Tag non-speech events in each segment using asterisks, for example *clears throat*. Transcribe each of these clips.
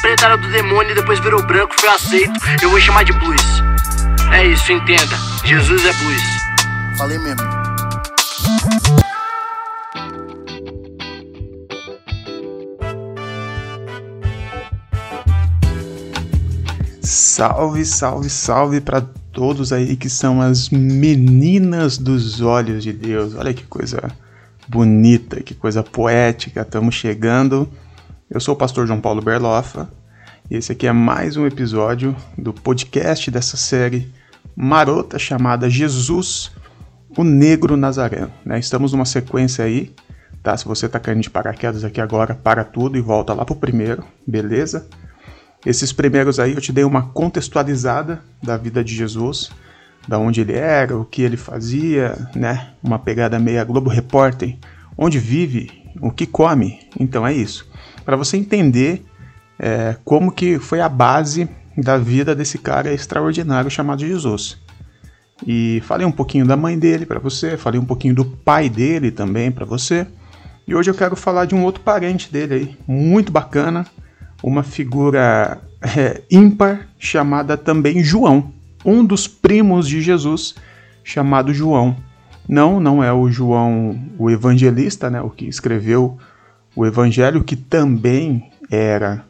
preta era do demônio e depois virou branco, foi aceito. Eu vou chamar de blues. É isso, entenda. Jesus é blues. Falei mesmo. Salve, salve, salve para todos aí que são as meninas dos olhos de Deus. Olha que coisa bonita, que coisa poética. Estamos chegando. Eu sou o pastor João Paulo Berloffa e esse aqui é mais um episódio do podcast dessa série marota chamada Jesus, o Negro Nazareno. Né? Estamos numa sequência aí, tá? Se você está caindo de paraquedas aqui agora, para tudo e volta lá pro primeiro, beleza? Esses primeiros aí eu te dei uma contextualizada da vida de Jesus, da onde ele era, o que ele fazia, né? Uma pegada meia Globo Repórter, onde vive, o que come. Então é isso. Para você entender é, como que foi a base da vida desse cara extraordinário chamado Jesus. E falei um pouquinho da mãe dele para você, falei um pouquinho do pai dele também para você. E hoje eu quero falar de um outro parente dele aí, muito bacana, uma figura é, ímpar chamada também João, um dos primos de Jesus chamado João. Não, não é o João o evangelista, né, o que escreveu o evangelho, que também era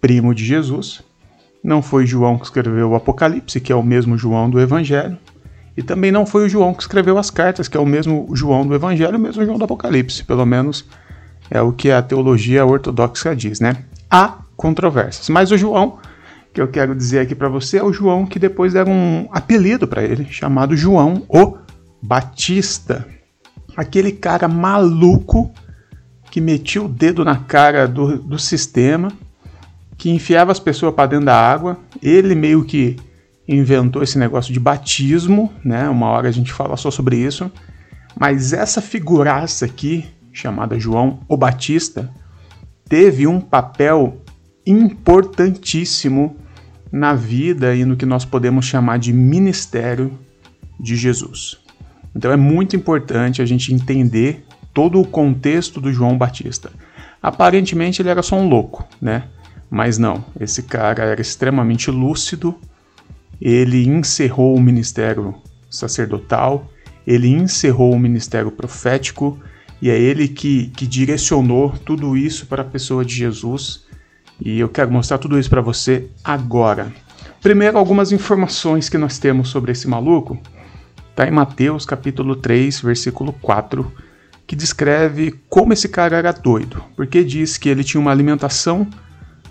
primo de Jesus. Não foi João que escreveu o Apocalipse, que é o mesmo João do evangelho. E também não foi o João que escreveu as cartas, que é o mesmo João do evangelho, o mesmo João do Apocalipse. Pelo menos é o que a teologia ortodoxa diz, né? há controvérsias. Mas o João, que eu quero dizer aqui para você, é o João que depois deram um apelido para ele, chamado João o Batista. Aquele cara maluco que metia o dedo na cara do, do sistema, que enfiava as pessoas para dentro da água. Ele meio que inventou esse negócio de batismo, né? Uma hora a gente fala só sobre isso. Mas essa figuraça aqui, chamada João o Batista, teve um papel importantíssimo na vida e no que nós podemos chamar de ministério de Jesus. Então é muito importante a gente entender todo o contexto do João Batista. Aparentemente ele era só um louco, né? Mas não, esse cara era extremamente lúcido, ele encerrou o ministério sacerdotal, ele encerrou o ministério profético, e é ele que, que direcionou tudo isso para a pessoa de Jesus. E eu quero mostrar tudo isso para você agora. Primeiro, algumas informações que nós temos sobre esse maluco. Está em Mateus capítulo 3, versículo 4, que descreve como esse cara era doido. Porque diz que ele tinha uma alimentação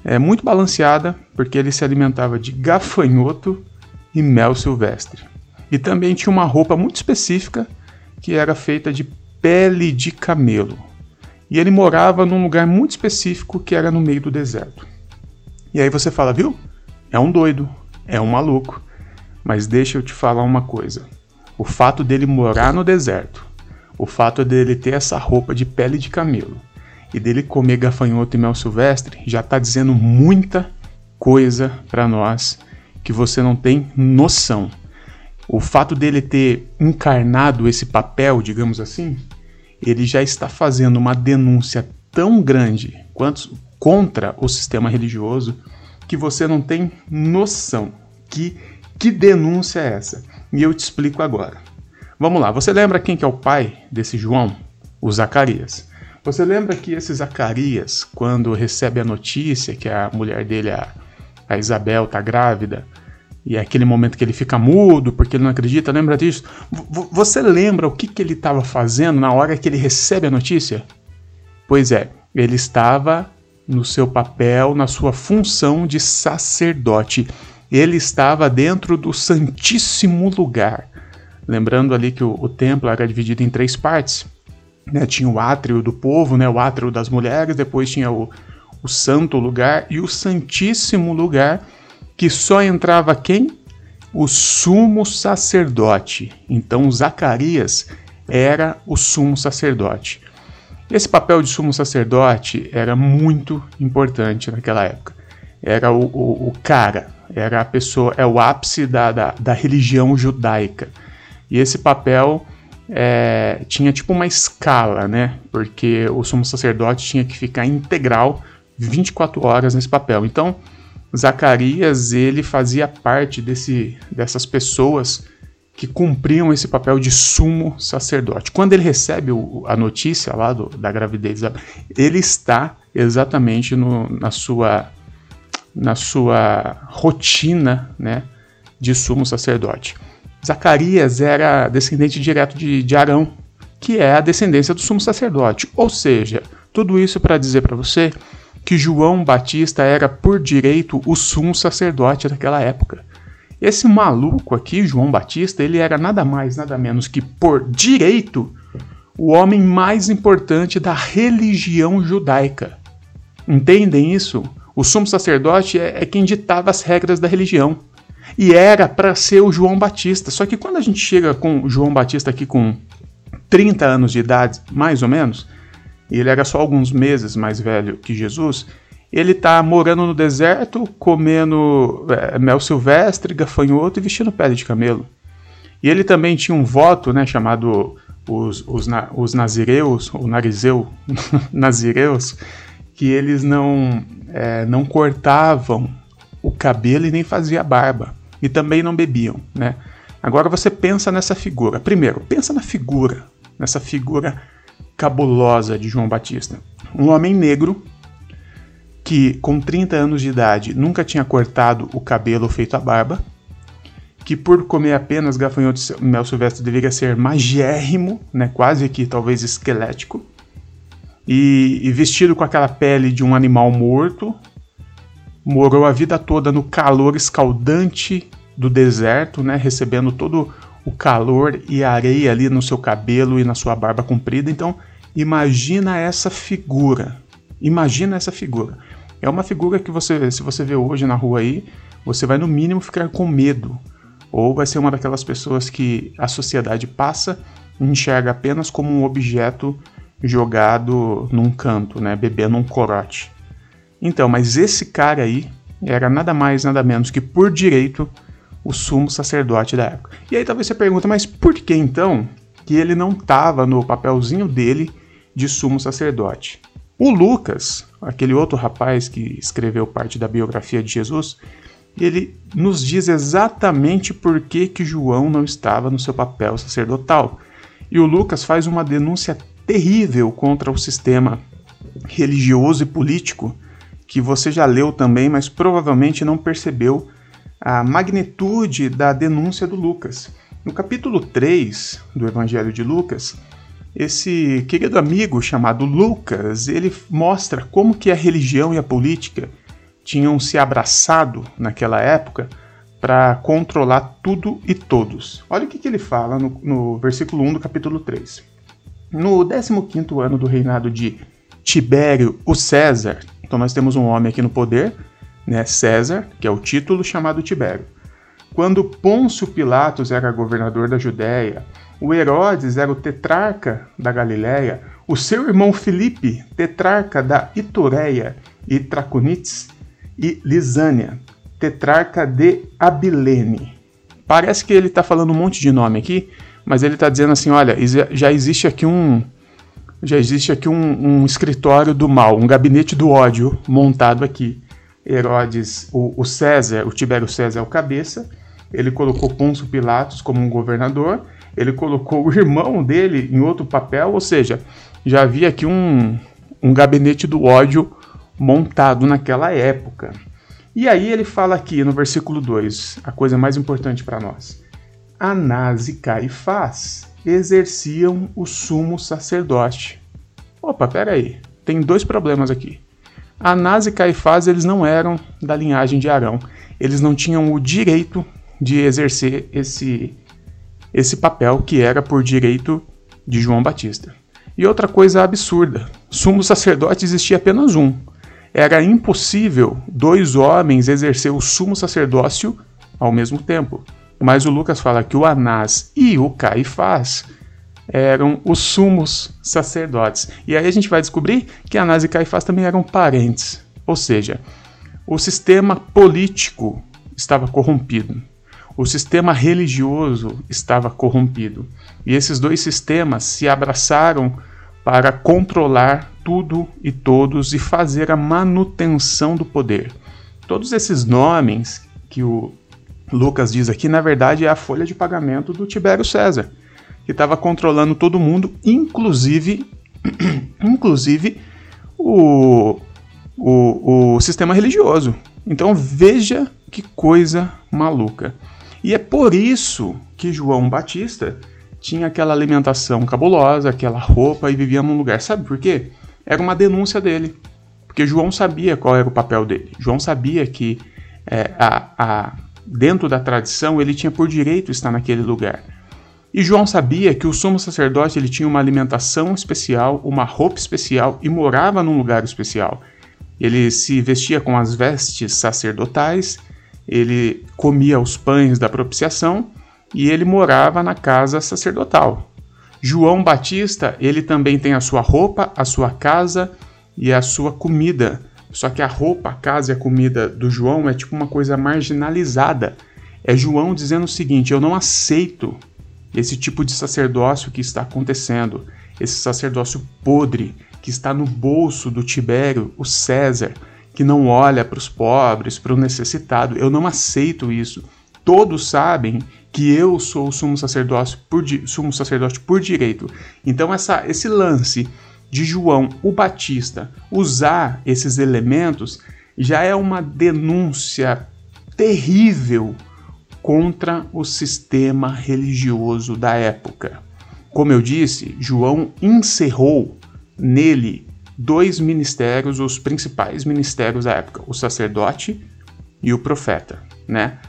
é, muito balanceada, porque ele se alimentava de gafanhoto e mel silvestre. E também tinha uma roupa muito específica que era feita de pele de camelo. E ele morava num lugar muito específico que era no meio do deserto. E aí você fala, viu? É um doido, é um maluco. Mas deixa eu te falar uma coisa. O fato dele morar no deserto, o fato dele ter essa roupa de pele de camelo e dele comer gafanhoto e mel silvestre já está dizendo muita coisa para nós que você não tem noção o fato dele ter encarnado esse papel, digamos assim, ele já está fazendo uma denúncia tão grande quanto contra o sistema religioso que você não tem noção que que denúncia é essa. E eu te explico agora. Vamos lá, você lembra quem que é o pai desse João? O Zacarias. Você lembra que esse Zacarias, quando recebe a notícia que a mulher dele, a, a Isabel, está grávida, e é aquele momento que ele fica mudo porque ele não acredita, lembra disso? V você lembra o que, que ele estava fazendo na hora que ele recebe a notícia? Pois é, ele estava no seu papel, na sua função de sacerdote. Ele estava dentro do Santíssimo Lugar. Lembrando ali que o, o templo era dividido em três partes. Né? Tinha o átrio do povo, né? o átrio das mulheres, depois tinha o, o santo lugar e o Santíssimo Lugar que só entrava quem? O sumo sacerdote. Então Zacarias era o sumo sacerdote. Esse papel de sumo sacerdote era muito importante naquela época. Era o, o, o cara, era a pessoa, é o ápice da, da, da religião judaica. E esse papel é, tinha tipo uma escala, né? Porque o sumo sacerdote tinha que ficar integral 24 horas nesse papel. Então, Zacarias ele fazia parte desse, dessas pessoas que cumpriam esse papel de sumo sacerdote. Quando ele recebe o, a notícia lá do, da gravidez, ele está exatamente no, na, sua, na sua rotina né, de sumo sacerdote. Zacarias era descendente direto de, de Arão, que é a descendência do sumo sacerdote. Ou seja, tudo isso para dizer para você que João Batista era por direito o sumo sacerdote daquela época. Esse maluco aqui, João Batista, ele era nada mais, nada menos que por direito o homem mais importante da religião judaica. Entendem isso? O sumo sacerdote é, é quem ditava as regras da religião. E era para ser o João Batista. Só que quando a gente chega com João Batista aqui com 30 anos de idade, mais ou menos, e ele era só alguns meses mais velho que Jesus, ele tá morando no deserto, comendo é, mel silvestre, gafanhoto e vestindo pele de camelo. E ele também tinha um voto, né, chamado os, os, os nazireus, ou narizeu, *laughs* nazireus, que eles não, é, não cortavam o cabelo e nem faziam barba. E também não bebiam, né? Agora você pensa nessa figura. Primeiro, pensa na figura, nessa figura cabulosa de João Batista. Um homem negro que, com 30 anos de idade, nunca tinha cortado o cabelo ou feito a barba, que por comer apenas gafanhoto mel silvestre deveria ser magérrimo, né, quase que talvez esquelético, e, e vestido com aquela pele de um animal morto, morou a vida toda no calor escaldante do deserto, né, recebendo todo o calor e a areia ali no seu cabelo e na sua barba comprida. Então, imagina essa figura. Imagina essa figura. É uma figura que você, se você vê hoje na rua aí, você vai no mínimo ficar com medo. Ou vai ser uma daquelas pessoas que a sociedade passa e enxerga apenas como um objeto jogado num canto, né, bebendo um corote. Então, mas esse cara aí era nada mais, nada menos que por direito o sumo sacerdote da época. E aí talvez você pergunta, mas por que então que ele não estava no papelzinho dele de sumo sacerdote? O Lucas, aquele outro rapaz que escreveu parte da biografia de Jesus, ele nos diz exatamente por que, que João não estava no seu papel sacerdotal. E o Lucas faz uma denúncia terrível contra o sistema religioso e político que você já leu também, mas provavelmente não percebeu a magnitude da denúncia do Lucas. No capítulo 3 do Evangelho de Lucas, esse querido amigo chamado Lucas, ele mostra como que a religião e a política tinham se abraçado naquela época para controlar tudo e todos. Olha o que, que ele fala no, no versículo 1 do capítulo 3. No 15º ano do reinado de Tibério o César, então nós temos um homem aqui no poder, né, César, que é o título chamado Tibério. Quando Pôncio Pilatos era governador da Judéia, o Herodes era o tetrarca da Galiléia, o seu irmão Filipe, tetrarca da Itureia e Traconites, e Lisânia, tetrarca de Abilene. Parece que ele está falando um monte de nome aqui, mas ele está dizendo assim: olha, já existe aqui um. Já existe aqui um, um escritório do mal, um gabinete do ódio montado aqui. Herodes, o, o César, o Tibério César é o cabeça, ele colocou Pôncio Pilatos como um governador, ele colocou o irmão dele em outro papel, ou seja, já havia aqui um, um gabinete do ódio montado naquela época. E aí ele fala aqui no versículo 2, a coisa mais importante para nós. Anás e Caifás exerciam o sumo sacerdote. Opa, peraí, tem dois problemas aqui. Anás e Caifás eles não eram da linhagem de Arão. Eles não tinham o direito de exercer esse, esse papel que era por direito de João Batista. E outra coisa absurda: sumo sacerdote existia apenas um. Era impossível dois homens exercer o sumo sacerdócio ao mesmo tempo. Mas o Lucas fala que o Anás e o Caifás eram os sumos sacerdotes. E aí a gente vai descobrir que Anás e Caifás também eram parentes. Ou seja, o sistema político estava corrompido. O sistema religioso estava corrompido. E esses dois sistemas se abraçaram para controlar tudo e todos e fazer a manutenção do poder. Todos esses nomes que o Lucas diz aqui, na verdade, é a folha de pagamento do Tibério César, que estava controlando todo mundo, inclusive, *clears throat* inclusive o, o, o sistema religioso. Então veja que coisa maluca. E é por isso que João Batista tinha aquela alimentação cabulosa, aquela roupa e vivia num lugar. Sabe por quê? Era uma denúncia dele. Porque João sabia qual era o papel dele. João sabia que é, a, a, dentro da tradição ele tinha por direito estar naquele lugar. E João sabia que o sumo sacerdote ele tinha uma alimentação especial, uma roupa especial e morava num lugar especial. Ele se vestia com as vestes sacerdotais, ele comia os pães da propiciação e ele morava na casa sacerdotal. João Batista, ele também tem a sua roupa, a sua casa e a sua comida. Só que a roupa, a casa e a comida do João é tipo uma coisa marginalizada. É João dizendo o seguinte: eu não aceito esse tipo de sacerdócio que está acontecendo, esse sacerdócio podre que está no bolso do Tibério, o César, que não olha para os pobres, para o necessitado. Eu não aceito isso. Todos sabem que eu sou o sumo sacerdote por, sumo sacerdote por direito. Então essa, esse lance de João o Batista usar esses elementos já é uma denúncia terrível contra o sistema religioso da época. Como eu disse, João encerrou nele dois ministérios, os principais ministérios da época, o sacerdote e o profeta, né?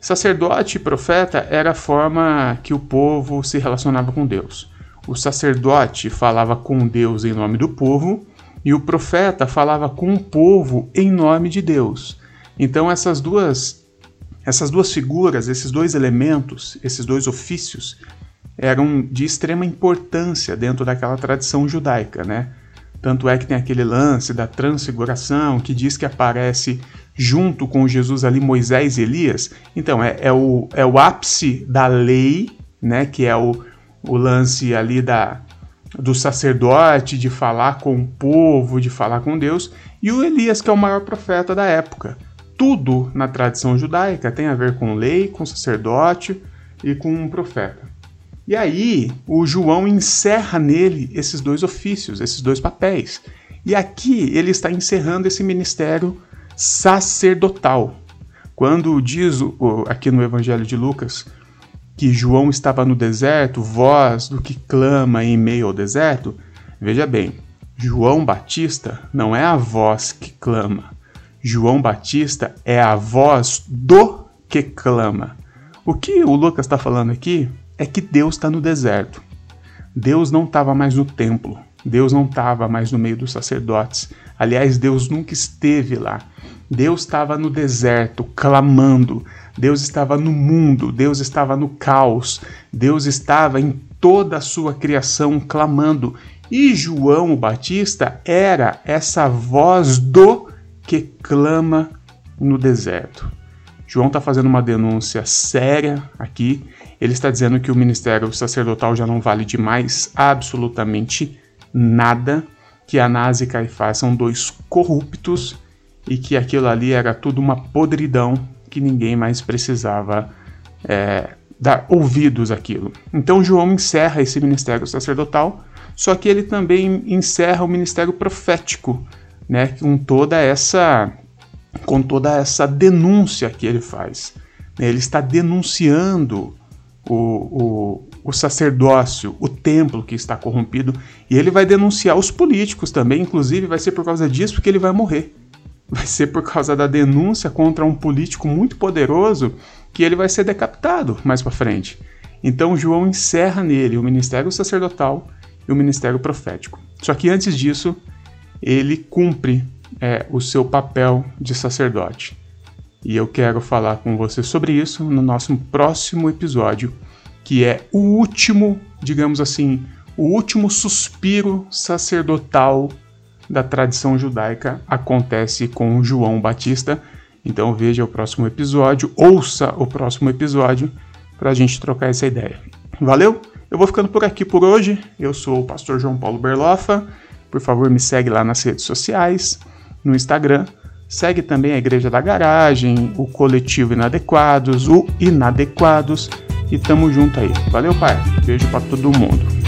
Sacerdote e profeta era a forma que o povo se relacionava com Deus. O sacerdote falava com Deus em nome do povo e o profeta falava com o povo em nome de Deus. Então essas duas essas duas figuras, esses dois elementos, esses dois ofícios, eram de extrema importância dentro daquela tradição judaica, né? Tanto é que tem aquele lance da transfiguração que diz que aparece junto com Jesus ali Moisés e Elias. Então, é, é, o, é o ápice da lei, né? Que é o, o lance ali da, do sacerdote, de falar com o povo, de falar com Deus, e o Elias, que é o maior profeta da época tudo na tradição judaica tem a ver com lei, com sacerdote e com um profeta. E aí, o João encerra nele esses dois ofícios, esses dois papéis. E aqui ele está encerrando esse ministério sacerdotal. Quando diz aqui no Evangelho de Lucas que João estava no deserto, voz do que clama em meio ao deserto, veja bem, João Batista não é a voz que clama, João Batista é a voz do que clama. O que o Lucas está falando aqui é que Deus está no deserto. Deus não estava mais no templo. Deus não estava mais no meio dos sacerdotes. Aliás, Deus nunca esteve lá. Deus estava no deserto, clamando. Deus estava no mundo. Deus estava no caos. Deus estava em toda a sua criação clamando. E João Batista era essa voz do que clama no deserto. João está fazendo uma denúncia séria aqui. Ele está dizendo que o ministério sacerdotal já não vale de mais absolutamente nada, que Anás e Caifás são dois corruptos e que aquilo ali era tudo uma podridão que ninguém mais precisava é, dar ouvidos àquilo. Então João encerra esse ministério sacerdotal, só que ele também encerra o ministério profético né, com toda essa com toda essa denúncia que ele faz. Né, ele está denunciando o, o, o, sacerdócio, o templo que está corrompido, e ele vai denunciar os políticos também, inclusive vai ser por causa disso que ele vai morrer. Vai ser por causa da denúncia contra um político muito poderoso que ele vai ser decapitado mais para frente. Então João encerra nele o ministério sacerdotal e o ministério profético. Só que antes disso, ele cumpre é, o seu papel de sacerdote. E eu quero falar com você sobre isso no nosso próximo episódio, que é o último, digamos assim, o último suspiro sacerdotal da tradição judaica acontece com João Batista. Então veja o próximo episódio, ouça o próximo episódio para a gente trocar essa ideia. Valeu? Eu vou ficando por aqui por hoje. Eu sou o pastor João Paulo Berlofa. Por favor, me segue lá nas redes sociais, no Instagram. Segue também a Igreja da Garagem, o Coletivo Inadequados, o Inadequados e tamo junto aí. Valeu, pai. Beijo para todo mundo.